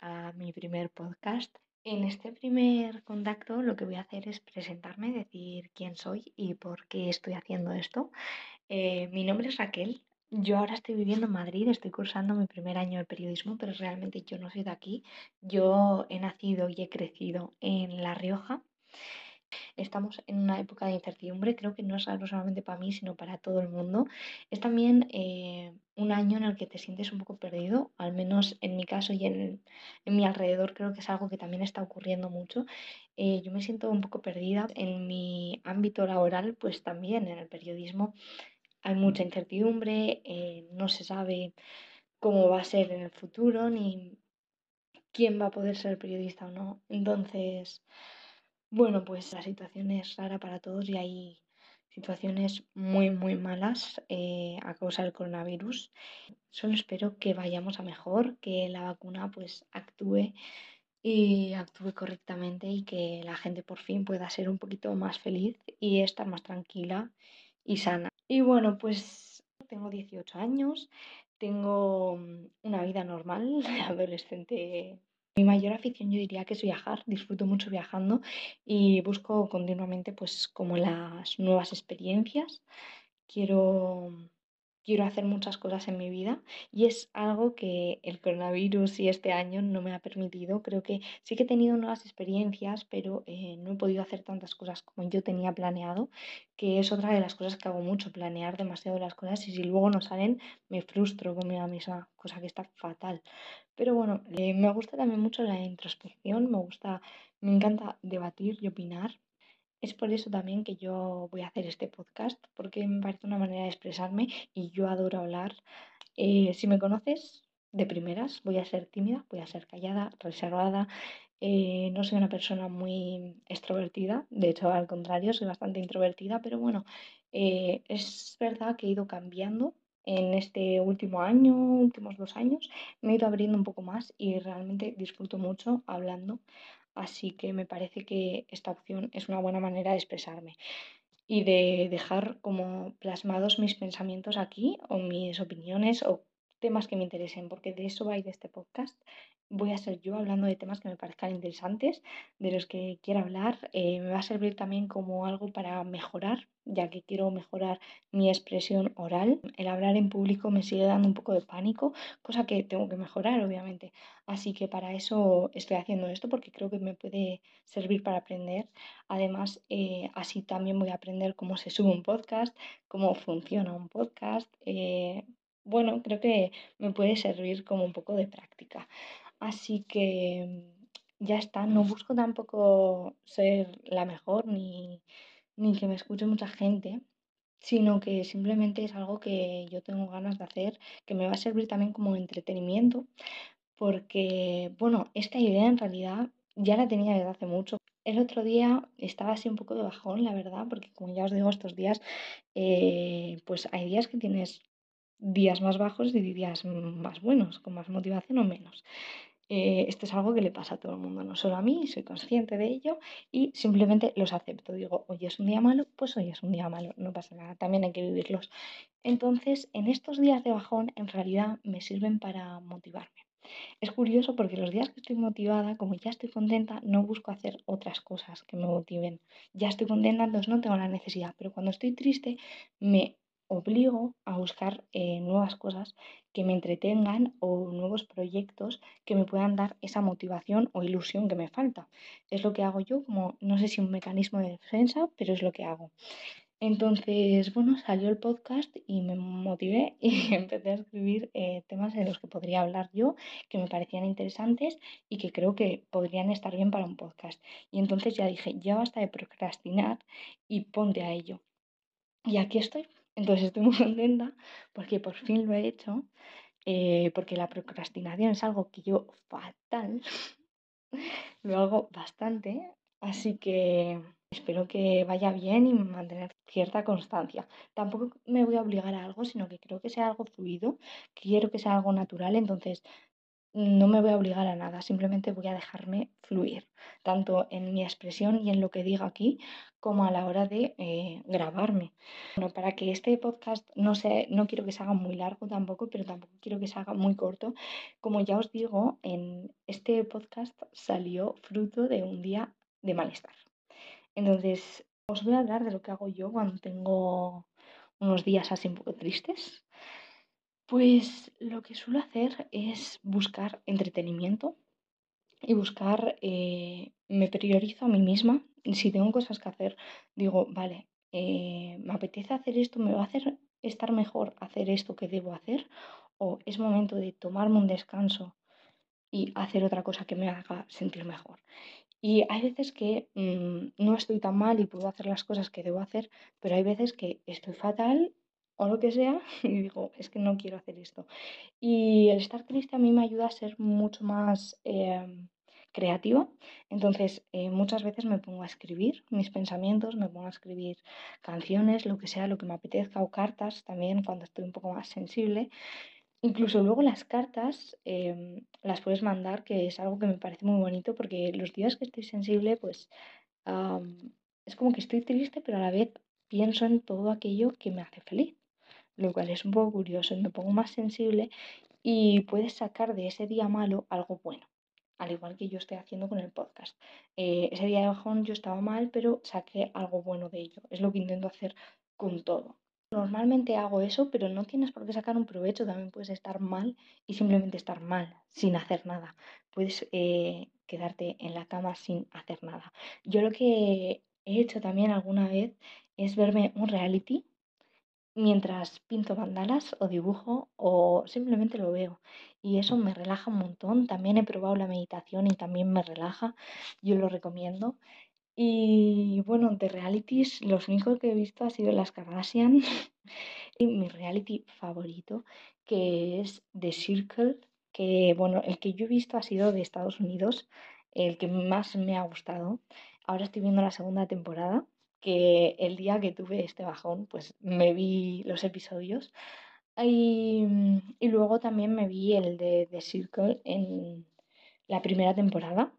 a mi primer podcast. En este primer contacto lo que voy a hacer es presentarme, decir quién soy y por qué estoy haciendo esto. Eh, mi nombre es Raquel. Yo ahora estoy viviendo en Madrid, estoy cursando mi primer año de periodismo, pero realmente yo no soy de aquí. Yo he nacido y he crecido en La Rioja Estamos en una época de incertidumbre, creo que no es algo solamente para mí, sino para todo el mundo. Es también eh, un año en el que te sientes un poco perdido, al menos en mi caso y en, en mi alrededor creo que es algo que también está ocurriendo mucho. Eh, yo me siento un poco perdida en mi ámbito laboral, pues también en el periodismo hay mucha incertidumbre, eh, no se sabe cómo va a ser en el futuro ni quién va a poder ser periodista o no. Entonces... Bueno, pues la situación es rara para todos y hay situaciones muy, muy malas eh, a causa del coronavirus. Solo espero que vayamos a mejor, que la vacuna pues actúe y actúe correctamente y que la gente por fin pueda ser un poquito más feliz y estar más tranquila y sana. Y bueno, pues tengo 18 años, tengo mm, una vida normal adolescente mi mayor afición yo diría que es viajar, disfruto mucho viajando y busco continuamente pues como las nuevas experiencias. Quiero quiero hacer muchas cosas en mi vida y es algo que el coronavirus y este año no me ha permitido. Creo que sí que he tenido nuevas experiencias, pero eh, no he podido hacer tantas cosas como yo tenía planeado, que es otra de las cosas que hago mucho, planear demasiado las cosas y si luego no salen me frustro conmigo misma, cosa que está fatal. Pero bueno, eh, me gusta también mucho la introspección, me gusta, me encanta debatir y opinar. Es por eso también que yo voy a hacer este podcast, porque me parece una manera de expresarme y yo adoro hablar. Eh, si me conoces de primeras, voy a ser tímida, voy a ser callada, reservada. Eh, no soy una persona muy extrovertida, de hecho al contrario, soy bastante introvertida, pero bueno, eh, es verdad que he ido cambiando en este último año, últimos dos años, me he ido abriendo un poco más y realmente disfruto mucho hablando. Así que me parece que esta opción es una buena manera de expresarme. Y de dejar como plasmados mis pensamientos aquí o mis opiniones o temas que me interesen, porque de eso va a ir este podcast. Voy a ser yo hablando de temas que me parezcan interesantes, de los que quiera hablar. Eh, me va a servir también como algo para mejorar, ya que quiero mejorar mi expresión oral. El hablar en público me sigue dando un poco de pánico, cosa que tengo que mejorar, obviamente. Así que para eso estoy haciendo esto, porque creo que me puede servir para aprender. Además, eh, así también voy a aprender cómo se sube un podcast, cómo funciona un podcast. Eh, bueno, creo que me puede servir como un poco de práctica. Así que ya está, no busco tampoco ser la mejor ni, ni que me escuche mucha gente, sino que simplemente es algo que yo tengo ganas de hacer, que me va a servir también como entretenimiento, porque, bueno, esta idea en realidad ya la tenía desde hace mucho. El otro día estaba así un poco de bajón, la verdad, porque como ya os digo, estos días, eh, pues hay días que tienes días más bajos y días más buenos, con más motivación o menos. Eh, esto es algo que le pasa a todo el mundo, no solo a mí, soy consciente de ello y simplemente los acepto. Digo, hoy es un día malo, pues hoy es un día malo, no pasa nada, también hay que vivirlos. Entonces, en estos días de bajón, en realidad me sirven para motivarme. Es curioso porque los días que estoy motivada, como ya estoy contenta, no busco hacer otras cosas que me motiven. Ya estoy contenta, entonces no tengo la necesidad, pero cuando estoy triste me obligo a buscar eh, nuevas cosas que me entretengan o nuevos proyectos que me puedan dar esa motivación o ilusión que me falta. Es lo que hago yo, como no sé si un mecanismo de defensa, pero es lo que hago. Entonces, bueno, salió el podcast y me motivé y empecé a escribir eh, temas de los que podría hablar yo, que me parecían interesantes y que creo que podrían estar bien para un podcast. Y entonces ya dije, ya basta de procrastinar y ponte a ello. Y aquí estoy. Entonces estoy muy contenta porque por fin lo he hecho, eh, porque la procrastinación es algo que yo fatal, lo hago bastante, así que espero que vaya bien y mantener cierta constancia. Tampoco me voy a obligar a algo, sino que creo que sea algo fluido, quiero que sea algo natural, entonces no me voy a obligar a nada, simplemente voy a dejarme fluir, tanto en mi expresión y en lo que diga aquí, como a la hora de eh, grabarme. Bueno, para que este podcast no sé, no quiero que se haga muy largo tampoco, pero tampoco quiero que se haga muy corto. Como ya os digo, en este podcast salió fruto de un día de malestar. Entonces, os voy a hablar de lo que hago yo cuando tengo unos días así un poco tristes. Pues lo que suelo hacer es buscar entretenimiento y buscar, eh, me priorizo a mí misma. Si tengo cosas que hacer, digo, vale, eh, me apetece hacer esto, me va a hacer estar mejor hacer esto que debo hacer, o es momento de tomarme un descanso y hacer otra cosa que me haga sentir mejor. Y hay veces que mm, no estoy tan mal y puedo hacer las cosas que debo hacer, pero hay veces que estoy fatal o lo que sea y digo, es que no quiero hacer esto. Y el estar triste a mí me ayuda a ser mucho más em, creativa. Entonces, eh, muchas veces me pongo a escribir mis pensamientos, me pongo a escribir canciones, lo que sea, lo que me apetezca, o cartas también cuando estoy un poco más sensible. Incluso luego las cartas em, las puedes mandar, que es algo que me parece muy bonito, porque los días que estoy sensible, pues es como que estoy triste, pero a la vez pienso en todo aquello que me hace feliz, lo cual es un poco curioso, me pongo más sensible y puedes sacar de ese día malo algo bueno, al igual que yo estoy haciendo con el podcast. Eh, ese día de bajón yo estaba mal, pero saqué algo bueno de ello, es lo que intento hacer con todo. Normalmente hago eso, pero no tienes por qué sacar un provecho, también puedes estar mal y simplemente estar mal, sin hacer nada. Puedes eh, quedarte en la cama sin hacer nada. Yo lo que he hecho también alguna vez es verme un reality mientras pinto mandalas o dibujo o simplemente lo veo. Y eso me relaja un montón. También he probado la meditación y también me relaja. Yo lo recomiendo. Y bueno, de realities, los únicos que he visto ha sido las Kardashian y mi reality favorito, que es The Circle, que bueno, el que yo he visto ha sido de Estados Unidos, el que más me ha gustado. Ahora estoy viendo la segunda temporada, que el día que tuve este bajón, pues me vi los episodios. Y, y luego también me vi el de The Circle en la primera temporada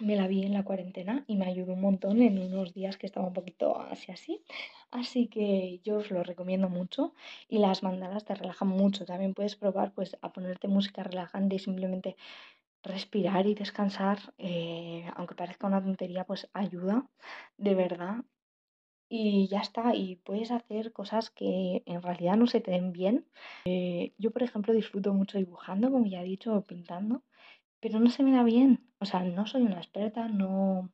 me la vi en la cuarentena y me ayudó un montón en unos días que estaba un poquito así así. Así que yo os lo recomiendo mucho y las mandalas te relajan mucho. También puedes probar pues a ponerte música relajante y simplemente respirar y descansar, eh, aunque parezca una tontería, pues ayuda de verdad. Y ya está, y puedes hacer cosas que en realidad no se te den bien. Eh, yo, por ejemplo, disfruto mucho dibujando, como ya he dicho, pintando pero no se me da bien. O sea, no soy una experta, no,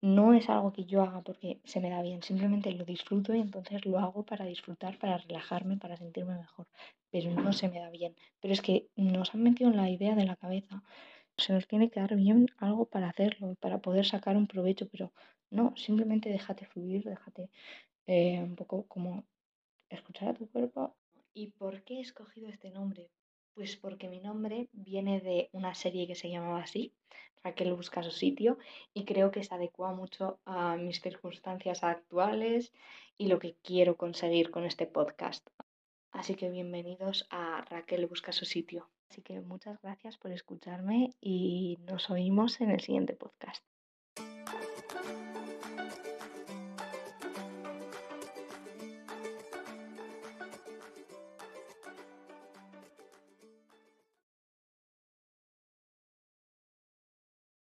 no es algo que yo haga porque se me da bien, simplemente lo disfruto y entonces lo hago para disfrutar, para relajarme, para sentirme mejor, pero no se me da bien. Pero es que nos han metido la idea de la cabeza, se nos tiene que dar bien algo para hacerlo, para poder sacar un provecho, pero no, simplemente déjate fluir, déjate eh, un poco como escuchar a tu cuerpo. ¿Y por qué he escogido este nombre? Pues porque mi nombre viene de una serie que se llamaba así, Raquel busca su sitio, y creo que se adecua mucho a mis circunstancias actuales y lo que quiero conseguir con este podcast. Así que bienvenidos a Raquel busca su sitio. Así que muchas gracias por escucharme y nos oímos en el siguiente podcast.